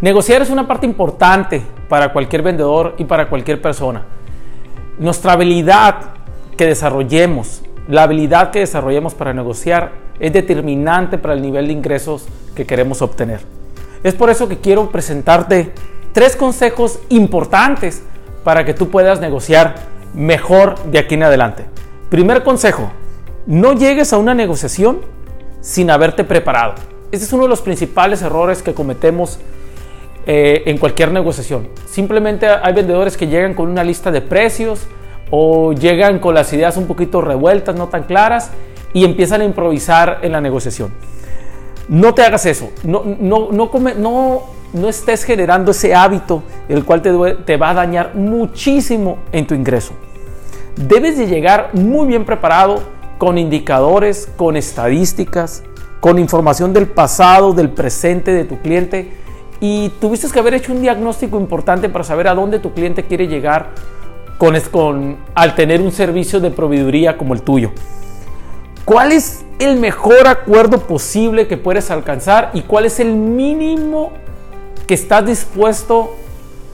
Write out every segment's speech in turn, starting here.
Negociar es una parte importante para cualquier vendedor y para cualquier persona. Nuestra habilidad que desarrollemos, la habilidad que desarrollemos para negociar es determinante para el nivel de ingresos que queremos obtener. Es por eso que quiero presentarte tres consejos importantes para que tú puedas negociar mejor de aquí en adelante. Primer consejo, no llegues a una negociación sin haberte preparado. Ese es uno de los principales errores que cometemos eh, en cualquier negociación. Simplemente hay vendedores que llegan con una lista de precios o llegan con las ideas un poquito revueltas, no tan claras, y empiezan a improvisar en la negociación. No te hagas eso. No, no, no, no, no estés generando ese hábito el cual te, te va a dañar muchísimo en tu ingreso. Debes de llegar muy bien preparado con indicadores, con estadísticas, con información del pasado, del presente de tu cliente y tuviste que haber hecho un diagnóstico importante para saber a dónde tu cliente quiere llegar con, con, al tener un servicio de proveeduría como el tuyo. ¿Cuál es el mejor acuerdo posible que puedes alcanzar y cuál es el mínimo que estás dispuesto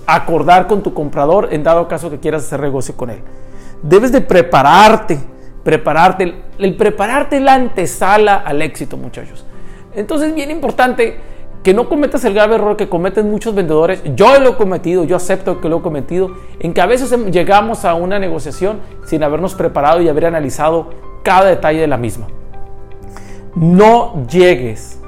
a acordar con tu comprador en dado caso que quieras hacer negocio con él? Debes de prepararte, prepararte, el prepararte la antesala al éxito, muchachos. Entonces, es bien importante que no cometas el grave error que cometen muchos vendedores. Yo lo he cometido, yo acepto que lo he cometido, en que a veces llegamos a una negociación sin habernos preparado y haber analizado cada detalle de la misma. No llegues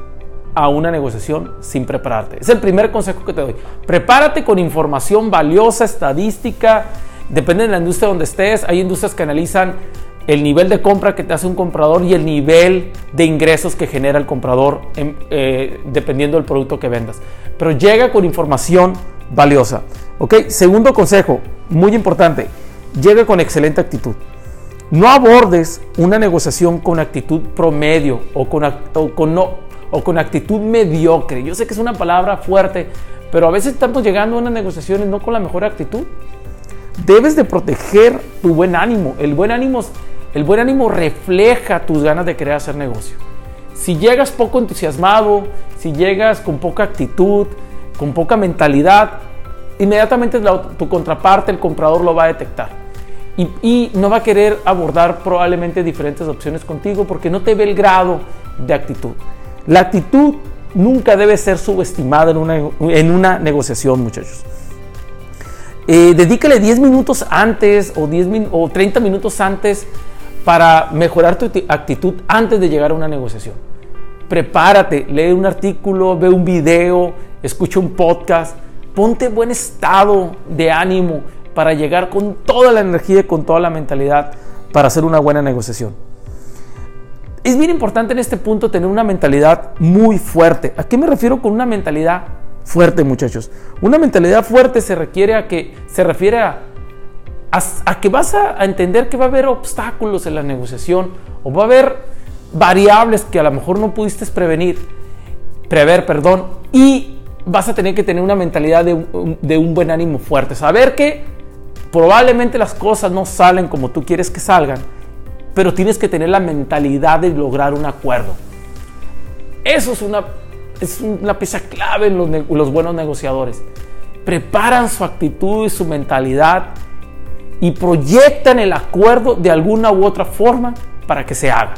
a una negociación sin prepararte. Es el primer consejo que te doy. Prepárate con información valiosa, estadística. Depende de la industria donde estés. Hay industrias que analizan el nivel de compra que te hace un comprador y el nivel de ingresos que genera el comprador eh, dependiendo del producto que vendas. Pero llega con información valiosa. ¿ok? Segundo consejo, muy importante, llega con excelente actitud. No abordes una negociación con actitud promedio o con, con, no, o con actitud mediocre. Yo sé que es una palabra fuerte, pero a veces estamos llegando a unas negociaciones no con la mejor actitud. Debes de proteger tu buen ánimo. El buen ánimo el buen ánimo refleja tus ganas de querer hacer negocio. Si llegas poco entusiasmado, si llegas con poca actitud, con poca mentalidad, inmediatamente tu contraparte, el comprador, lo va a detectar. Y, no va a querer abordar probablemente diferentes opciones contigo porque no te ve el grado de actitud. La actitud nunca debe ser subestimada en una, en una negociación, muchachos. Eh, dedícale 10 minutos antes o, 10 o 30 minutos antes para mejorar tu actitud antes de llegar a una negociación. Prepárate, lee un artículo, ve un video, escucha un podcast, ponte buen estado de ánimo para llegar con toda la energía y con toda la mentalidad para hacer una buena negociación. Es bien importante en este punto tener una mentalidad muy fuerte. ¿A qué me refiero con una mentalidad fuerte, muchachos? Una mentalidad fuerte se requiere a que se refiere a a, que vas a, entender que va a haber obstáculos en la negociación o va a haber variables que a lo mejor no pudiste prevenir, prever, perdón, y vas a tener que tener una mentalidad de un, de un buen ánimo fuerte, saber que probablemente las cosas no salen como tú quieres que salgan, pero tienes que tener la mentalidad de lograr un acuerdo. Eso es una, es una pieza clave en los, los buenos negociadores. Preparan su actitud y su mentalidad y proyectan el acuerdo de alguna u otra forma para que se haga.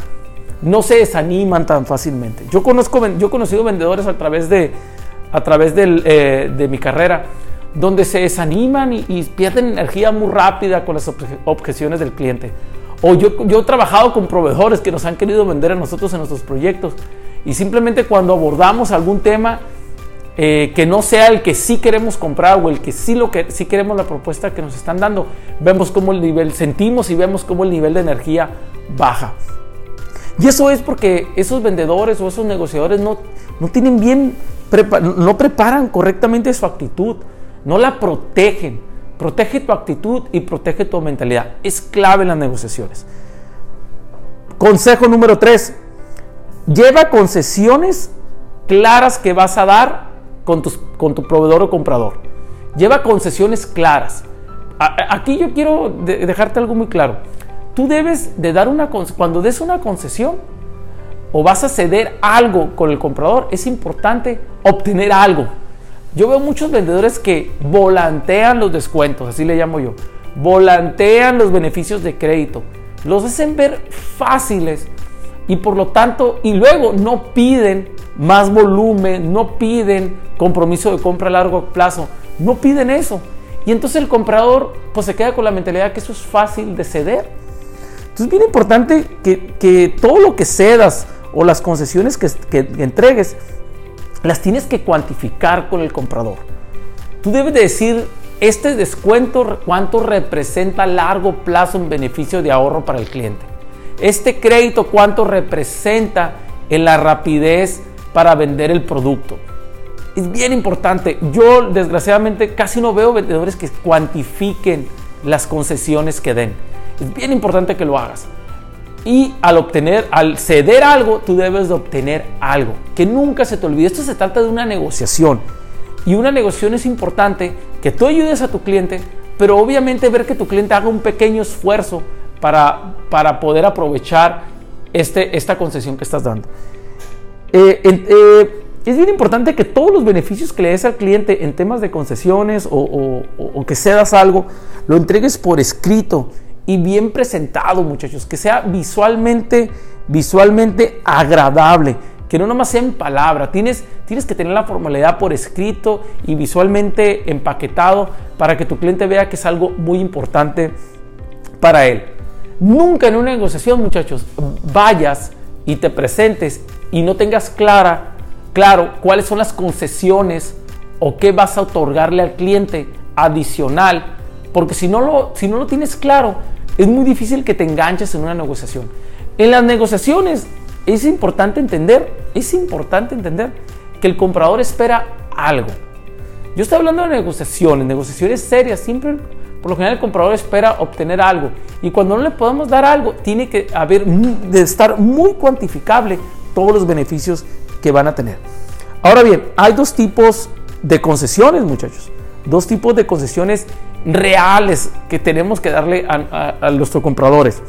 No se desaniman tan fácilmente. Yo, conozco, yo he conocido vendedores a través de, a través eh, de mi carrera donde se desaniman y, pierden energía muy rápida con las objeciones del cliente. O yo, yo he trabajado con proveedores que nos han querido vender a nosotros en nuestros proyectos y simplemente cuando abordamos algún tema eh, que no sea el que sí queremos comprar o el que sí, lo que sí queremos la propuesta que nos están dando. Vemos cómo el nivel, sentimos y vemos cómo el nivel de energía baja. Y eso es porque esos vendedores o esos negociadores no, no tienen bien, no preparan correctamente su actitud, no la protegen. Protege tu actitud y protege tu mentalidad. Es clave en las negociaciones. Consejo número 3. Lleva concesiones claras que vas a dar con, con tu proveedor o comprador. Lleva concesiones claras. aquí yo quiero dejarte algo muy claro. Tú debes de dar una cuando des una concesión o vas a ceder algo con el comprador, es importante obtener algo. Yo veo muchos vendedores que volantean los descuentos, así le llamo yo. Volantean los beneficios de crédito. Los hacen ver fáciles y por lo tanto, y luego no piden más volumen, no piden compromiso de compra a largo plazo, no piden eso. Y entonces el comprador pues se queda con la mentalidad que eso es fácil de ceder. Entonces es bien importante que, todo lo que cedas o las concesiones que, que entregues, las tienes que cuantificar con el comprador. Tú debes de decir, este descuento, cuánto representa a largo plazo en beneficio de ahorro para el cliente. Este crédito, cuánto representa en la rapidez para vender el producto. Es bien importante. Yo desgraciadamente casi no veo vendedores que cuantifiquen las concesiones que den. Es bien importante que lo hagas. Y al obtener, al ceder algo, tú debes de obtener algo. Que nunca se te olvide. Esto se trata de una negociación. Y una negociación es importante que tú ayudes a tu cliente, pero obviamente ver que tu cliente haga un pequeño esfuerzo para, para poder aprovechar este, esta concesión que estás dando. Eh, eh, es bien importante que todos los beneficios que le des al cliente en temas de concesiones o, o que cedas algo, lo entregues por escrito y bien presentado, muchachos, que sea visualmente, visualmente agradable, que no nomás sea en palabra, tienes, tienes que tener la formalidad por escrito y visualmente empaquetado para que tu cliente vea que es algo muy importante para él. Nunca en una negociación, muchachos, vayas y te presentes y no tengas clara, claro cuáles son las concesiones o qué vas a otorgarle al cliente adicional, porque si no lo, si no lo tienes claro, es muy difícil que te enganches en una negociación. En las negociaciones es importante entender, es importante entender que el comprador espera algo. Yo estoy hablando de negociaciones, negociaciones serias, siempre por lo general el comprador espera obtener algo y cuando no le podemos dar algo, tiene que haber de estar muy cuantificable todos los beneficios que van a tener. Ahora bien, hay dos tipos de concesiones, muchachos. Dos tipos de concesiones reales que tenemos que darle a, nuestros compradores.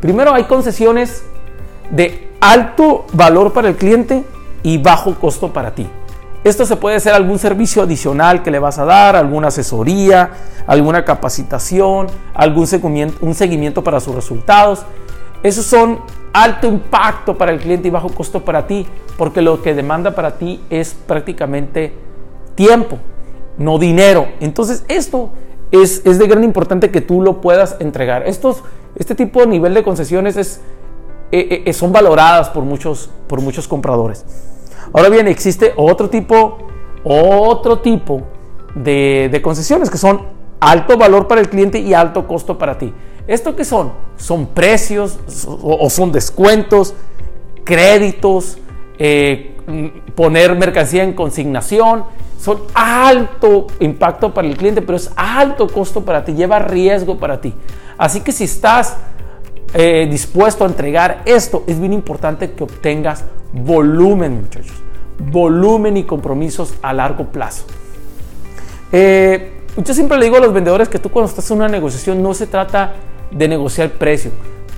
Primero hay concesiones de alto valor para el cliente y bajo costo para ti. Esto se puede ser algún servicio adicional que le vas a dar, alguna asesoría, alguna capacitación, algún seguimiento, para sus resultados. Esos son alto impacto para el cliente y bajo costo para ti, porque lo que demanda para ti es prácticamente tiempo no dinero. Entonces esto es, de gran importante que tú lo puedas entregar. Estos, este tipo de nivel de concesiones es, eh, eh, son valoradas por muchos, por muchos compradores. Ahora bien, existe otro tipo, otro tipo de, concesiones que son alto valor para el cliente y alto costo para ti. ¿Esto qué son? Son precios o, son descuentos, créditos, eh, poner mercancía en consignación, son alto impacto para el cliente, pero es alto costo para ti, lleva riesgo para ti. Así que si estás eh, dispuesto a entregar esto, es bien importante que obtengas volumen, muchachos. Volumen y compromisos a largo plazo. Eh, yo siempre le digo a los vendedores que tú cuando estás en una negociación no se trata de negociar precio.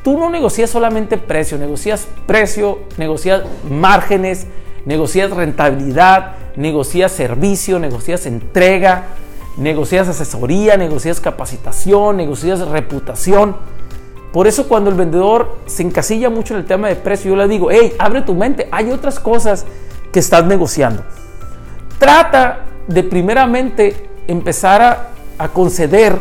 Tú no negocias solamente precio, negocias precio, negocias márgenes, negocias rentabilidad, negocias servicio, negocias entrega, negocias asesoría, negocias capacitación, negocias reputación. Por eso cuando el vendedor se encasilla mucho en el tema de precio, yo le digo, hey, abre tu mente, hay otras cosas que estás negociando. Trata de primeramente empezar a, conceder,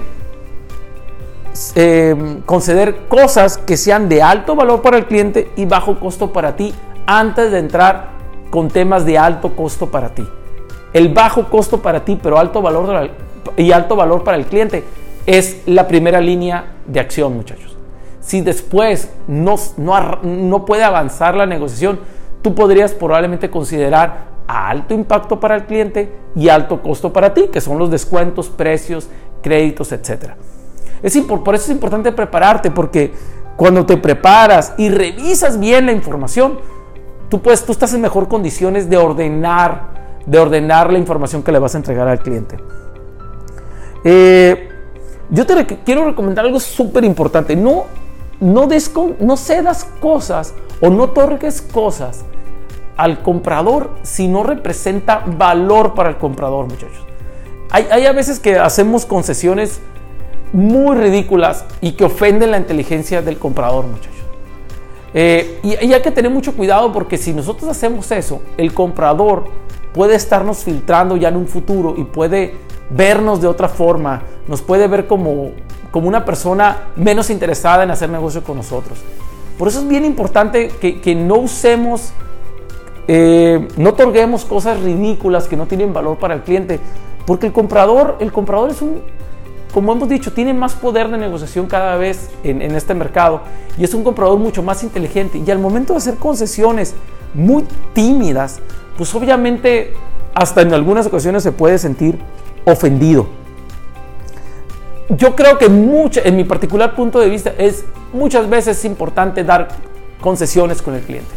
eh, conceder cosas que sean de alto valor para el cliente y bajo costo para ti antes de entrar con temas de alto costo para ti. El bajo costo para ti, pero alto valor y alto valor para el cliente es la primera línea de acción, muchachos. Si después no, no, puede avanzar la negociación, tú podrías probablemente considerar alto impacto para el cliente y alto costo para ti, que son los descuentos, precios, créditos, etc. Es, por eso es importante prepararte, porque cuando te preparas y revisas bien la información, tú, tú estás en mejor condiciones de ordenar, de ordenar la información que le vas a entregar al cliente. Eh, yo te quiero recomendar algo súper importante. No, no, no cedas cosas o no otorgues cosas al comprador si no representa valor para el comprador, muchachos. Hay, a veces que hacemos concesiones muy ridículas y que ofenden la inteligencia del comprador, muchachos. Eh, y, hay que tener mucho cuidado porque si nosotros hacemos eso, el comprador puede estarnos filtrando ya en un futuro y puede vernos de otra forma, nos puede ver como, como una persona menos interesada en hacer negocio con nosotros. Por eso es bien importante que, que no usemos, eh, no otorguemos cosas ridículas que no tienen valor para el cliente, porque el comprador, el comprador es un, como hemos dicho, tiene más poder de negociación cada vez en, en este mercado y es un comprador mucho más inteligente. Y al momento de hacer concesiones muy tímidas, pues obviamente hasta en algunas ocasiones se puede sentir ofendido. Yo creo que en mi particular punto de vista es muchas veces importante dar concesiones con el cliente.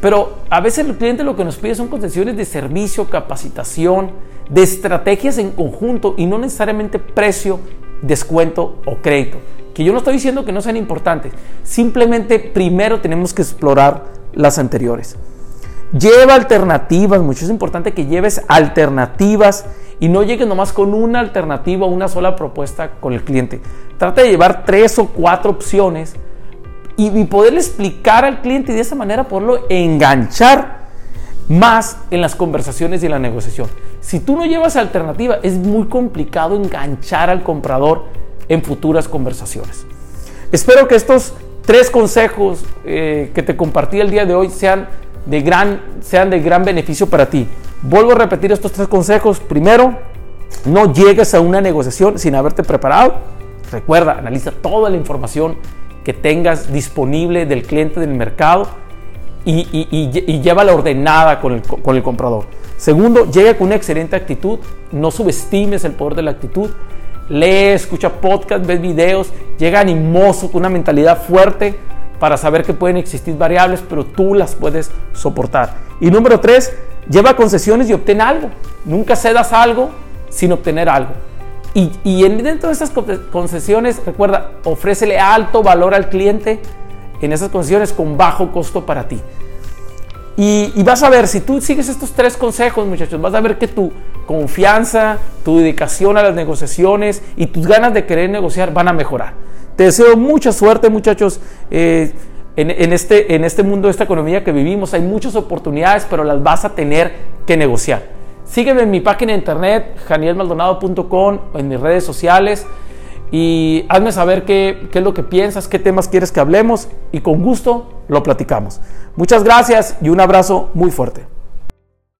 Pero a veces el cliente lo que nos pide son concesiones de servicio, capacitación, de estrategias en conjunto y no necesariamente precio, descuento o crédito. Que yo no estoy diciendo que no sean importantes, simplemente primero tenemos que explorar las anteriores. Lleva alternativas, mucho es importante que lleves alternativas y no llegues nomás con una alternativa o una sola propuesta con el cliente. Trata de llevar tres o cuatro opciones y, y poderle explicar al cliente y de esa manera poderlo enganchar más en las conversaciones y en la negociación. Si tú no llevas alternativa, es muy complicado enganchar al comprador en futuras conversaciones. Espero que estos tres consejos eh, que te compartí el día de hoy sean de gran, sean de gran beneficio para ti. Vuelvo a repetir estos tres consejos. Primero, no llegues a una negociación sin haberte preparado. Recuerda, analiza toda la información que tengas disponible del cliente del mercado y, y, y, lleva la ordenada con el, con el comprador. Segundo, llega con una excelente actitud. No subestimes el poder de la actitud. Lee, escucha podcast, ves videos, llega animoso, con una mentalidad fuerte para saber que pueden existir variables, pero tú las puedes soportar. Y número tres, lleva concesiones y obtén algo. Nunca cedas algo sin obtener algo. Y, y dentro de esas concesiones, recuerda, ofrécele alto valor al cliente en esas concesiones con bajo costo para ti. Y, vas a ver, si tú sigues estos tres consejos, muchachos, vas a ver que tu confianza, tu dedicación a las negociaciones y tus ganas de querer negociar van a mejorar. Te deseo mucha suerte, muchachos. Eh, en, este, en este mundo, esta economía que vivimos, hay muchas oportunidades, pero las vas a tener que negociar. Sígueme en mi página de internet, janielmaldonado.com, en mis redes sociales y hazme saber qué, qué es lo que piensas, qué temas quieres que hablemos y con gusto lo platicamos. Muchas gracias y un abrazo muy fuerte.